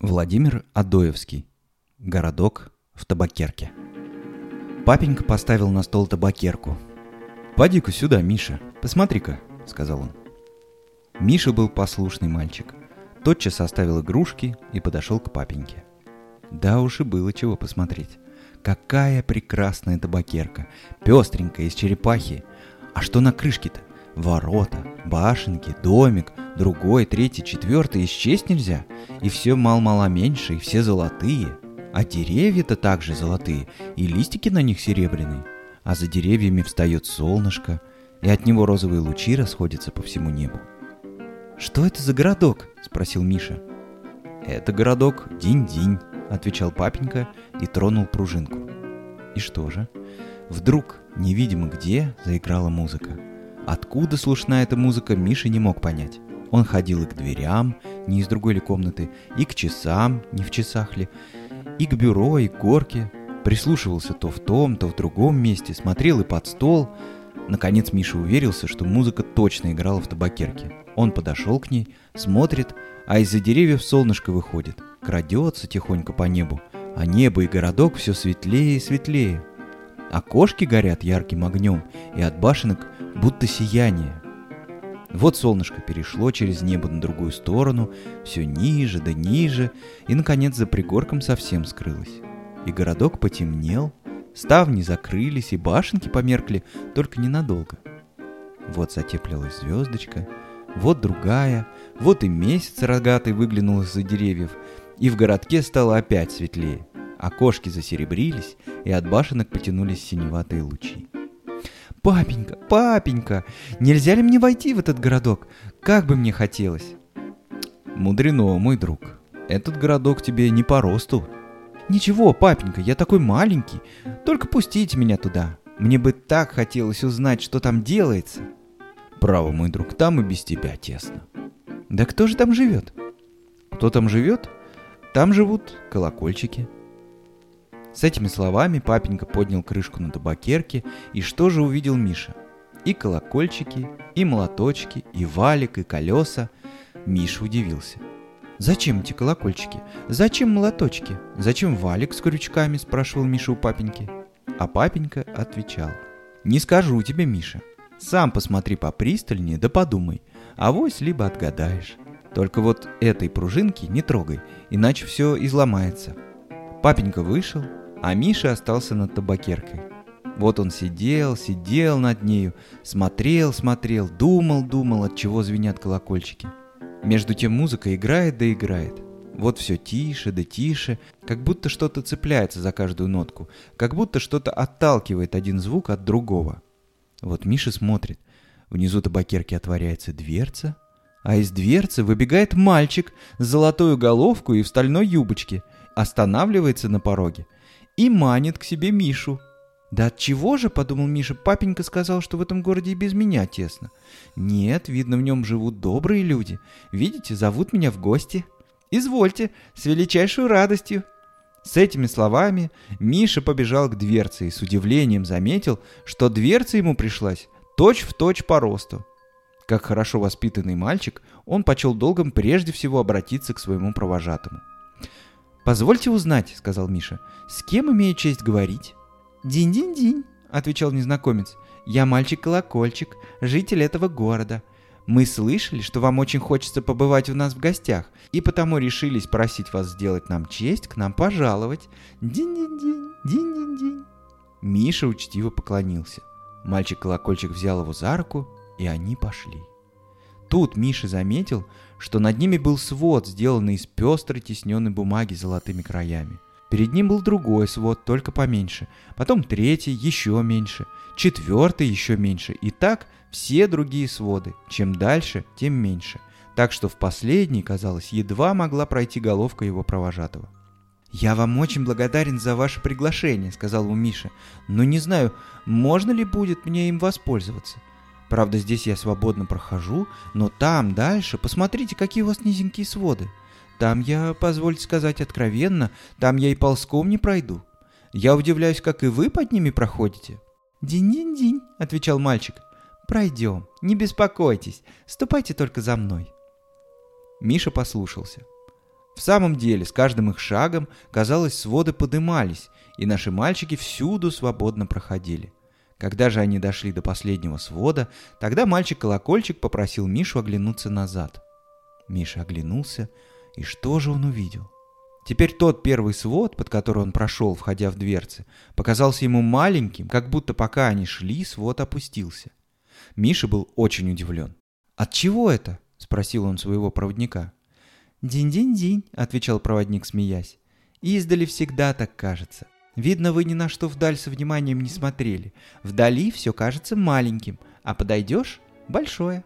Владимир Адоевский. Городок в табакерке. Папенька поставил на стол табакерку. «Поди-ка сюда, Миша, посмотри-ка», — сказал он. Миша был послушный мальчик. Тотчас оставил игрушки и подошел к папеньке. Да уж и было чего посмотреть. Какая прекрасная табакерка, пестренькая, из черепахи. А что на крышке-то? Ворота, башенки, домик, другой, третий, четвертый, исчесть нельзя. И все мал-мало меньше, и все золотые. А деревья-то также золотые, и листики на них серебряные. А за деревьями встает солнышко, и от него розовые лучи расходятся по всему небу. «Что это за городок?» – спросил Миша. «Это городок Динь-Динь», – отвечал папенька и тронул пружинку. И что же? Вдруг, невидимо где, заиграла музыка. Откуда слышна эта музыка, Миша не мог понять. Он ходил и к дверям, не из другой ли комнаты, и к часам, не в часах ли, и к бюро, и к горке. Прислушивался то в том, то в другом месте, смотрел и под стол. Наконец Миша уверился, что музыка точно играла в табакерке. Он подошел к ней, смотрит, а из-за деревьев солнышко выходит, крадется тихонько по небу, а небо и городок все светлее и светлее. Окошки горят ярким огнем, и от башенок будто сияние. Вот солнышко перешло через небо на другую сторону, все ниже да ниже, и, наконец, за пригорком совсем скрылось. И городок потемнел, ставни закрылись, и башенки померкли, только ненадолго. Вот затеплилась звездочка, вот другая, вот и месяц рогатый выглянул из-за деревьев, и в городке стало опять светлее. Окошки засеребрились, и от башенок потянулись синеватые лучи. «Папенька, папенька, нельзя ли мне войти в этот городок? Как бы мне хотелось!» «Мудрено, мой друг. Этот городок тебе не по росту». «Ничего, папенька, я такой маленький. Только пустите меня туда. Мне бы так хотелось узнать, что там делается». «Право, мой друг, там и без тебя тесно». «Да кто же там живет?» «Кто там живет? Там живут колокольчики». С этими словами папенька поднял крышку на табакерке, и что же увидел Миша? И колокольчики, и молоточки, и валик, и колеса. Миша удивился. «Зачем эти колокольчики? Зачем молоточки? Зачем валик с крючками?» – спрашивал Миша у папеньки. А папенька отвечал. «Не скажу тебе, Миша. Сам посмотри попристальнее, да подумай. Авось либо отгадаешь. Только вот этой пружинки не трогай, иначе все изломается». Папенька вышел, а Миша остался над табакеркой. Вот он сидел, сидел над нею, смотрел, смотрел, думал, думал, от чего звенят колокольчики. Между тем музыка играет да играет. Вот все тише да тише, как будто что-то цепляется за каждую нотку, как будто что-то отталкивает один звук от другого. Вот Миша смотрит. Внизу табакерки отворяется дверца, а из дверцы выбегает мальчик с золотой головкой и в стальной юбочке, останавливается на пороге – и манит к себе Мишу. «Да от чего же, — подумал Миша, — папенька сказал, что в этом городе и без меня тесно. Нет, видно, в нем живут добрые люди. Видите, зовут меня в гости. Извольте, с величайшей радостью». С этими словами Миша побежал к дверце и с удивлением заметил, что дверца ему пришлась точь в точь по росту. Как хорошо воспитанный мальчик, он почел долгом прежде всего обратиться к своему провожатому. «Позвольте узнать», — сказал Миша, — «с кем имею честь говорить?» «Динь-динь-динь», — отвечал незнакомец. «Я мальчик-колокольчик, житель этого города. Мы слышали, что вам очень хочется побывать у нас в гостях, и потому решились просить вас сделать нам честь, к нам пожаловать. Динь-динь-динь, динь-динь-динь». Миша учтиво поклонился. Мальчик-колокольчик взял его за руку, и они пошли. Тут Миша заметил, что над ними был свод, сделанный из пестрой тесненной бумаги с золотыми краями. Перед ним был другой свод, только поменьше. Потом третий, еще меньше. Четвертый, еще меньше. И так все другие своды. Чем дальше, тем меньше. Так что в последний, казалось, едва могла пройти головка его провожатого. «Я вам очень благодарен за ваше приглашение», — сказал ему Миша. «Но не знаю, можно ли будет мне им воспользоваться. Правда, здесь я свободно прохожу, но там, дальше, посмотрите, какие у вас низенькие своды. Там я, позвольте сказать откровенно, там я и ползком не пройду. Я удивляюсь, как и вы под ними проходите. «Динь-динь-динь», — отвечал мальчик. «Пройдем, не беспокойтесь, ступайте только за мной». Миша послушался. В самом деле, с каждым их шагом, казалось, своды подымались, и наши мальчики всюду свободно проходили. Когда же они дошли до последнего свода, тогда мальчик-колокольчик попросил Мишу оглянуться назад. Миша оглянулся, и что же он увидел? Теперь тот первый свод, под который он прошел, входя в дверцы, показался ему маленьким, как будто пока они шли, свод опустился. Миша был очень удивлен. «От чего это?» — спросил он своего проводника. «Динь-динь-динь», — отвечал проводник, смеясь. «Издали всегда так кажется. Видно, вы ни на что вдаль со вниманием не смотрели. Вдали все кажется маленьким, а подойдешь — большое».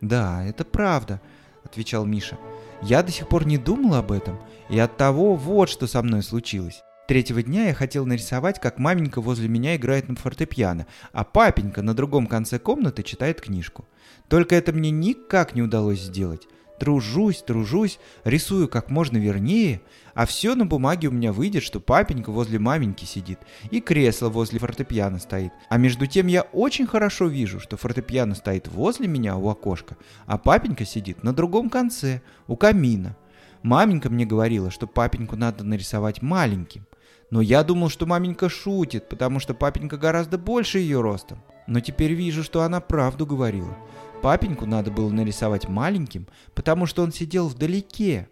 «Да, это правда», — отвечал Миша. Я до сих пор не думал об этом, и от того вот что со мной случилось. Третьего дня я хотел нарисовать, как маменька возле меня играет на фортепиано, а папенька на другом конце комнаты читает книжку. Только это мне никак не удалось сделать. Тружусь, тружусь, рисую как можно вернее, а все на бумаге у меня выйдет, что папенька возле маменьки сидит, и кресло возле фортепиано стоит. А между тем я очень хорошо вижу, что фортепиано стоит возле меня у окошка, а папенька сидит на другом конце, у камина. Маменька мне говорила, что папеньку надо нарисовать маленьким. Но я думал, что маменька шутит, потому что папенька гораздо больше ее ростом. Но теперь вижу, что она правду говорила. Папеньку надо было нарисовать маленьким, потому что он сидел вдалеке.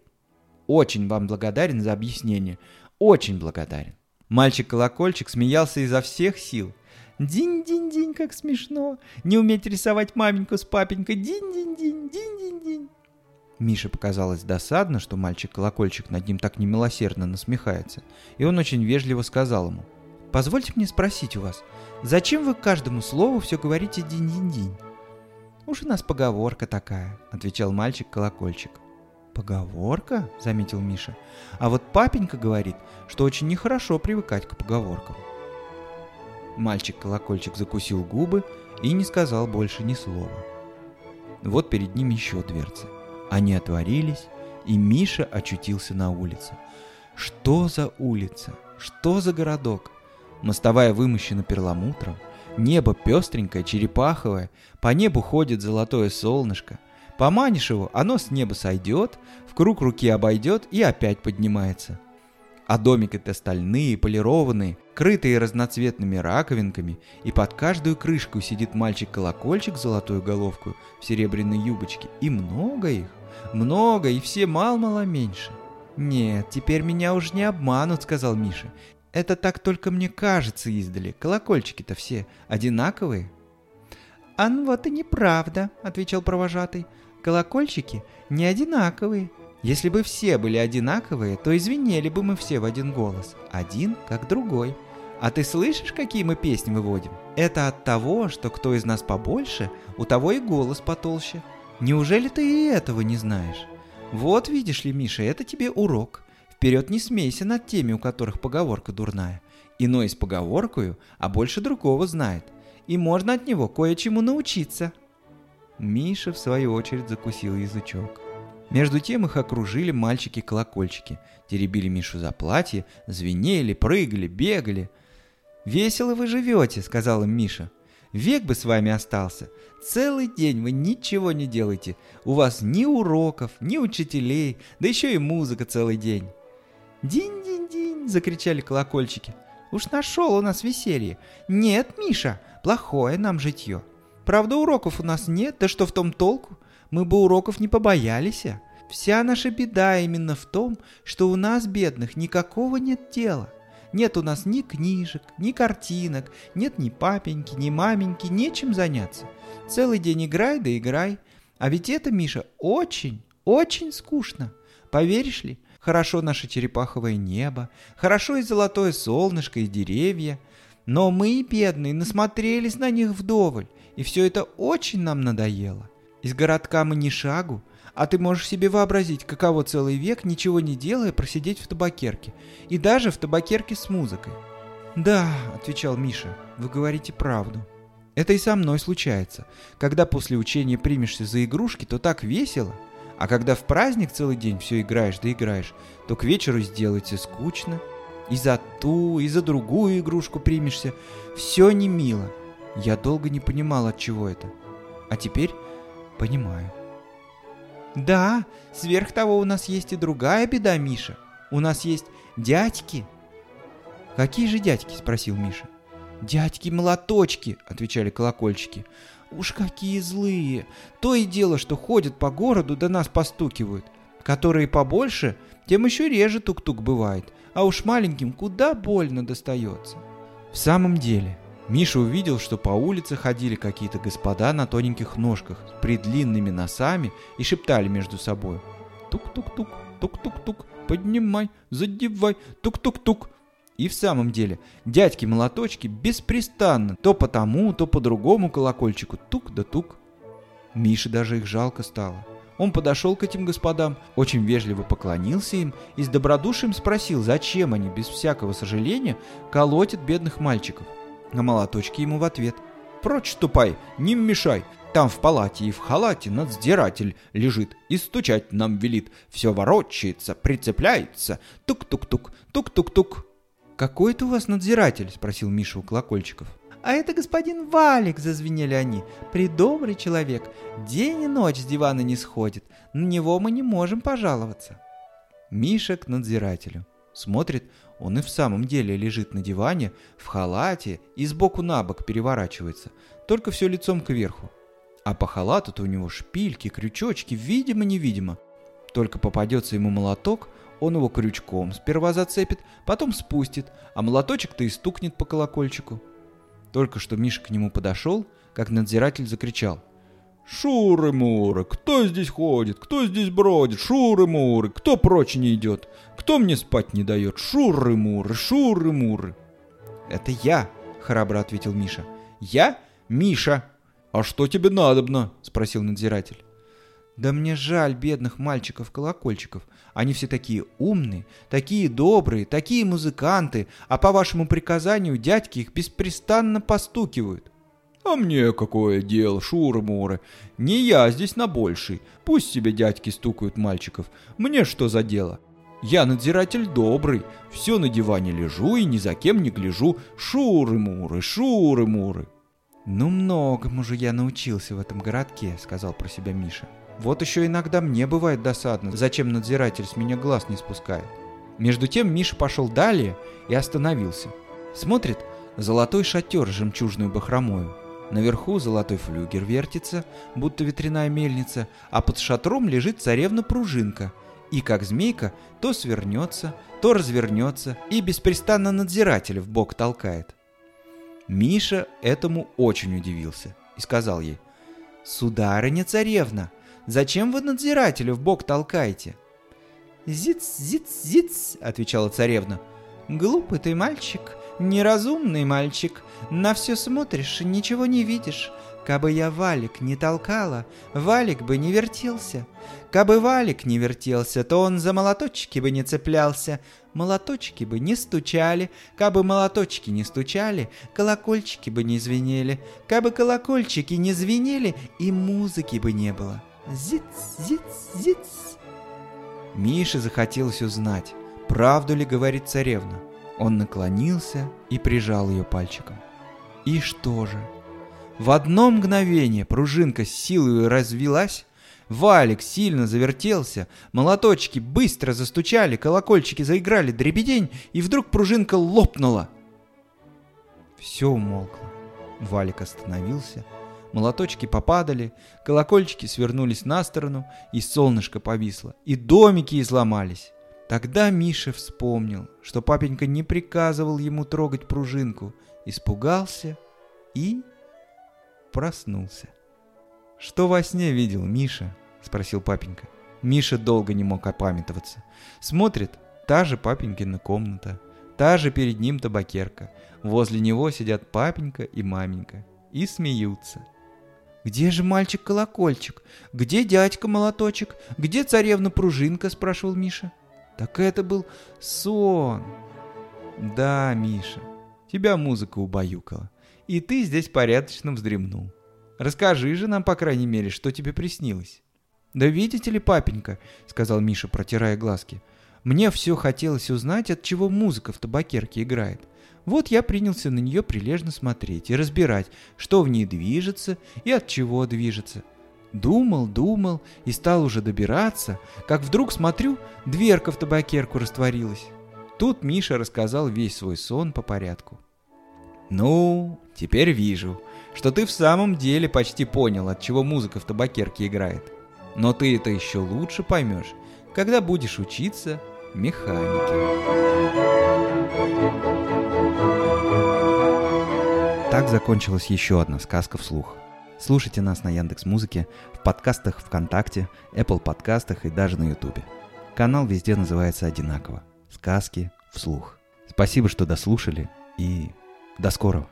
Очень вам благодарен за объяснение. Очень благодарен. Мальчик-колокольчик смеялся изо всех сил. Динь-динь-динь, как смешно. Не уметь рисовать маменьку с папенькой. Динь-динь-динь, динь-динь-динь. Мише показалось досадно, что мальчик-колокольчик над ним так немилосердно насмехается, и он очень вежливо сказал ему. «Позвольте мне спросить у вас, зачем вы каждому слову все говорите динь-динь-динь?» «Уж у нас поговорка такая», — отвечал мальчик-колокольчик. «Поговорка?» — заметил Миша. «А вот папенька говорит, что очень нехорошо привыкать к поговоркам». Мальчик-колокольчик закусил губы и не сказал больше ни слова. Вот перед ним еще дверцы. Они отворились, и Миша очутился на улице. Что за улица? Что за городок? Мостовая вымощена перламутром, Небо пестренькое, черепаховое, по небу ходит золотое солнышко. Поманишь его, оно с неба сойдет, в круг руки обойдет и опять поднимается. А домики-то стальные, полированные, крытые разноцветными раковинками, и под каждую крышку сидит мальчик-колокольчик с золотой головкой в серебряной юбочке. И много их, много, и все мало-мало меньше. «Нет, теперь меня уж не обманут», — сказал Миша. Это так только мне кажется издали. Колокольчики-то все одинаковые. А ну вот и неправда, отвечал провожатый. Колокольчики не одинаковые. Если бы все были одинаковые, то извинели бы мы все в один голос. Один как другой. А ты слышишь, какие мы песни выводим? Это от того, что кто из нас побольше, у того и голос потолще. Неужели ты и этого не знаешь? Вот видишь ли, Миша, это тебе урок. Вперед не смейся над теми, у которых поговорка дурная. Иной с поговоркою, а больше другого знает. И можно от него кое-чему научиться. Миша, в свою очередь, закусил язычок. Между тем их окружили мальчики-колокольчики. Теребили Мишу за платье, звенели, прыгали, бегали. «Весело вы живете», — сказал им Миша. «Век бы с вами остался. Целый день вы ничего не делаете. У вас ни уроков, ни учителей, да еще и музыка целый день. «Динь-динь-динь!» — закричали колокольчики. «Уж нашел у нас веселье!» «Нет, Миша, плохое нам житье. Правда, уроков у нас нет, да что в том толку? Мы бы уроков не побоялись. Вся наша беда именно в том, что у нас, бедных, никакого нет дела. Нет у нас ни книжек, ни картинок, нет ни папеньки, ни маменьки, нечем заняться. Целый день играй да играй. А ведь это, Миша, очень, очень скучно. Поверишь ли, хорошо наше черепаховое небо, хорошо и золотое солнышко, и деревья. Но мы, бедные, насмотрелись на них вдоволь, и все это очень нам надоело. Из городка мы ни шагу, а ты можешь себе вообразить, каково целый век, ничего не делая, просидеть в табакерке. И даже в табакерке с музыкой. «Да», — отвечал Миша, — «вы говорите правду. Это и со мной случается. Когда после учения примешься за игрушки, то так весело. А когда в праздник целый день все играешь да играешь, то к вечеру сделается скучно. И за ту, и за другую игрушку примешься. Все не мило. Я долго не понимал, от чего это. А теперь понимаю. Да, сверх того у нас есть и другая беда, Миша. У нас есть дядьки. Какие же дядьки? спросил Миша. Дядьки-молоточки, отвечали колокольчики. Уж какие злые! То и дело, что ходят по городу да нас постукивают. Которые побольше, тем еще реже тук-тук бывает, а уж маленьким куда больно достается. В самом деле, Миша увидел, что по улице ходили какие-то господа на тоненьких ножках с предлинными носами и шептали между собой. Тук-тук-тук, тук-тук-тук, поднимай, задевай, тук-тук-тук. И в самом деле, дядьки-молоточки беспрестанно то по тому, то по другому колокольчику тук да тук. Мише даже их жалко стало. Он подошел к этим господам, очень вежливо поклонился им и с добродушием спросил, зачем они без всякого сожаления колотят бедных мальчиков. А молоточки ему в ответ. «Прочь ступай, не мешай, там в палате и в халате надзиратель лежит и стучать нам велит. Все ворочается, прицепляется. Тук-тук-тук, тук-тук-тук. «Какой это у вас надзиратель?» – спросил Миша у колокольчиков. «А это господин Валик!» – зазвенели они. «Придобрый человек. День и ночь с дивана не сходит. На него мы не можем пожаловаться». Миша к надзирателю. Смотрит, он и в самом деле лежит на диване, в халате и сбоку на бок переворачивается, только все лицом кверху. А по халату-то у него шпильки, крючочки, видимо-невидимо. Только попадется ему молоток, он его крючком сперва зацепит, потом спустит, а молоточек-то и стукнет по колокольчику. Только что Миша к нему подошел, как надзиратель закричал. «Шуры-муры, кто здесь ходит? Кто здесь бродит? Шуры-муры, кто прочь не идет? Кто мне спать не дает? Шуры-муры, шуры-муры!» «Это я!» — храбро ответил Миша. «Я? Миша!» «А что тебе надобно?» — спросил надзиратель. «Да мне жаль бедных мальчиков-колокольчиков. Они все такие умные, такие добрые, такие музыканты, а по вашему приказанию дядьки их беспрестанно постукивают». «А мне какое дело, шуры-муры? Не я здесь на больший. Пусть себе дядьки стукают мальчиков. Мне что за дело? Я надзиратель добрый. Все на диване лежу и ни за кем не гляжу. Шуры-муры, шуры-муры». «Ну, многому же я научился в этом городке», — сказал про себя Миша. Вот еще иногда мне бывает досадно, зачем надзиратель с меня глаз не спускает. Между тем Миша пошел далее и остановился. Смотрит, золотой шатер с жемчужную бахромою. Наверху золотой флюгер вертится, будто ветряная мельница, а под шатром лежит царевна-пружинка. И как змейка то свернется, то развернется и беспрестанно надзирателя в бок толкает. Миша этому очень удивился и сказал ей, «Сударыня-царевна, Зачем вы надзирателя в бок толкаете?» «Зиц, зиц, зиц», — отвечала царевна. «Глупый ты мальчик, неразумный мальчик, на все смотришь, ничего не видишь. Кабы я валик не толкала, валик бы не вертелся. Кабы валик не вертелся, то он за молоточки бы не цеплялся, молоточки бы не стучали, кабы молоточки не стучали, колокольчики бы не звенели, кабы колокольчики не звенели, и музыки бы не было». Зиц, зиц, зиц. Мише захотелось узнать, правду ли говорит царевна. Он наклонился и прижал ее пальчиком. И что же? В одно мгновение пружинка с силой развелась, валик сильно завертелся, молоточки быстро застучали, колокольчики заиграли дребедень, и вдруг пружинка лопнула. Все умолкло. Валик остановился — молоточки попадали, колокольчики свернулись на сторону, и солнышко повисло, и домики изломались. Тогда Миша вспомнил, что папенька не приказывал ему трогать пружинку, испугался и проснулся. «Что во сне видел Миша?» — спросил папенька. Миша долго не мог опамятоваться. Смотрит, та же папенькина комната, та же перед ним табакерка. Возле него сидят папенька и маменька и смеются. «Где же мальчик-колокольчик? Где дядька-молоточек? Где царевна-пружинка?» – спрашивал Миша. «Так это был сон». «Да, Миша, тебя музыка убаюкала, и ты здесь порядочно вздремнул. Расскажи же нам, по крайней мере, что тебе приснилось». «Да видите ли, папенька», — сказал Миша, протирая глазки, — «мне все хотелось узнать, от чего музыка в табакерке играет. Вот я принялся на нее прилежно смотреть и разбирать, что в ней движется и от чего движется. Думал, думал и стал уже добираться, как вдруг смотрю, дверка в табакерку растворилась. Тут Миша рассказал весь свой сон по порядку. «Ну, теперь вижу, что ты в самом деле почти понял, от чего музыка в табакерке играет. Но ты это еще лучше поймешь, когда будешь учиться механике». Так закончилась еще одна сказка вслух. Слушайте нас на Яндекс Музыке, в подкастах ВКонтакте, Apple подкастах и даже на Ютубе. Канал везде называется одинаково. Сказки вслух. Спасибо, что дослушали и до скорого.